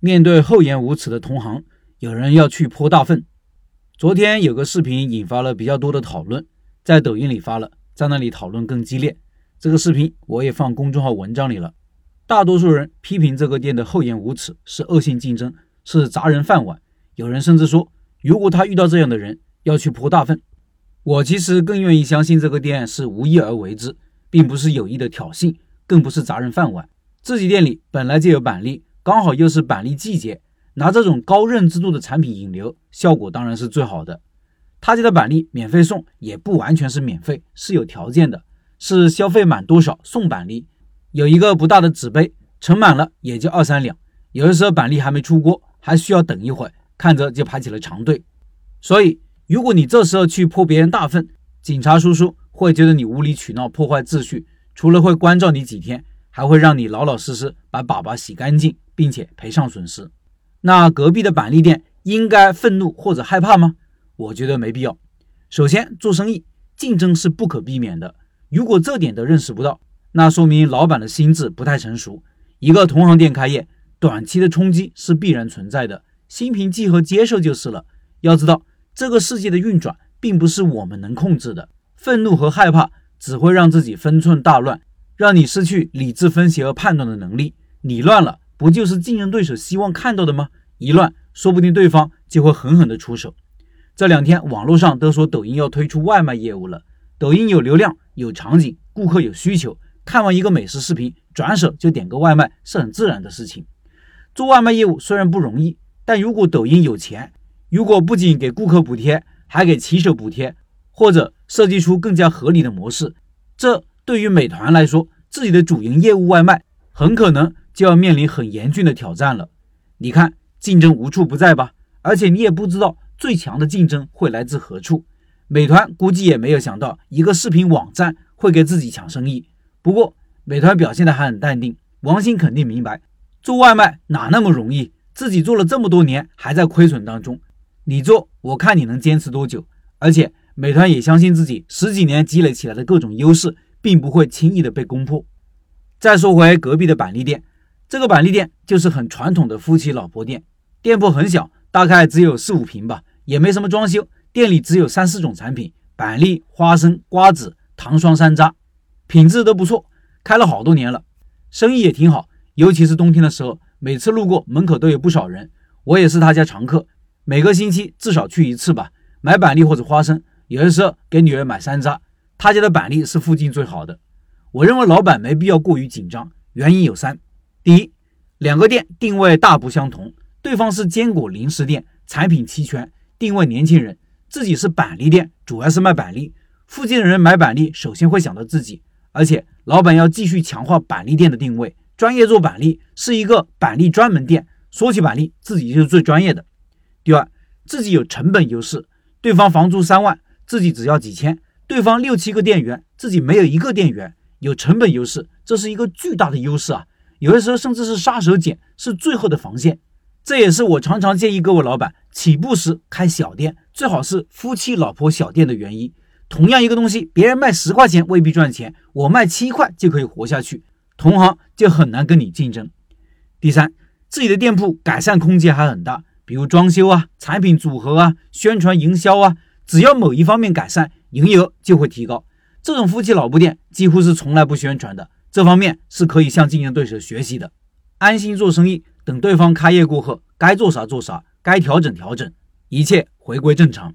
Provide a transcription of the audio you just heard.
面对厚颜无耻的同行，有人要去泼大粪。昨天有个视频引发了比较多的讨论，在抖音里发了，在那里讨论更激烈。这个视频我也放公众号文章里了。大多数人批评这个店的厚颜无耻，是恶性竞争，是砸人饭碗。有人甚至说，如果他遇到这样的人，要去泼大粪。我其实更愿意相信这个店是无意而为之，并不是有意的挑衅，更不是砸人饭碗。自己店里本来就有板栗。刚好又是板栗季节，拿这种高认知度的产品引流，效果当然是最好的。他家的板栗免费送，也不完全是免费，是有条件的，是消费满多少送板栗。有一个不大的纸杯，盛满了也就二三两。有的时候板栗还没出锅，还需要等一会儿，看着就排起了长队。所以，如果你这时候去泼别人大粪，警察叔叔会觉得你无理取闹，破坏秩序，除了会关照你几天，还会让你老老实实把粑粑洗干净。并且赔偿损失，那隔壁的板栗店应该愤怒或者害怕吗？我觉得没必要。首先，做生意竞争是不可避免的，如果这点都认识不到，那说明老板的心智不太成熟。一个同行店开业，短期的冲击是必然存在的，心平气和接受就是了。要知道，这个世界的运转并不是我们能控制的，愤怒和害怕只会让自己分寸大乱，让你失去理智分析和判断的能力。你乱了。不就是竞争对手希望看到的吗？一乱，说不定对方就会狠狠的出手。这两天网络上都说抖音要推出外卖业务了。抖音有流量，有场景，顾客有需求，看完一个美食视频，转手就点个外卖是很自然的事情。做外卖业务虽然不容易，但如果抖音有钱，如果不仅给顾客补贴，还给骑手补贴，或者设计出更加合理的模式，这对于美团来说，自己的主营业务外卖很可能。就要面临很严峻的挑战了。你看，竞争无处不在吧？而且你也不知道最强的竞争会来自何处。美团估计也没有想到一个视频网站会给自己抢生意。不过，美团表现的还很淡定。王兴肯定明白，做外卖哪那么容易？自己做了这么多年，还在亏损当中。你做，我看你能坚持多久？而且，美团也相信自己十几年积累起来的各种优势，并不会轻易的被攻破。再说回隔壁的板栗店。这个板栗店就是很传统的夫妻老婆店，店铺很小，大概只有四五平吧，也没什么装修。店里只有三四种产品：板栗、花生、瓜子、糖霜山楂，品质都不错。开了好多年了，生意也挺好。尤其是冬天的时候，每次路过门口都有不少人。我也是他家常客，每个星期至少去一次吧，买板栗或者花生，有的时候给女儿买山楂。他家的板栗是附近最好的。我认为老板没必要过于紧张，原因有三。第一，两个店定位大不相同，对方是坚果零食店，产品齐全，定位年轻人，自己是板栗店，主要是卖板栗，附近的人买板栗首先会想到自己，而且老板要继续强化板栗店的定位，专业做板栗，是一个板栗专门店，说起板栗，自己就是最专业的。第二，自己有成本优势，对方房租三万，自己只要几千，对方六七个店员，自己没有一个店员，有成本优势，这是一个巨大的优势啊。有的时候甚至是杀手锏，是最后的防线。这也是我常常建议各位老板起步时开小店，最好是夫妻老婆小店的原因。同样一个东西，别人卖十块钱未必赚钱，我卖七块就可以活下去，同行就很难跟你竞争。第三，自己的店铺改善空间还很大，比如装修啊、产品组合啊、宣传营销啊，只要某一方面改善，营业额就会提高。这种夫妻老布店几乎是从来不宣传的。这方面是可以向竞争对手学习的，安心做生意。等对方开业过后，该做啥做啥，该调整调整，一切回归正常。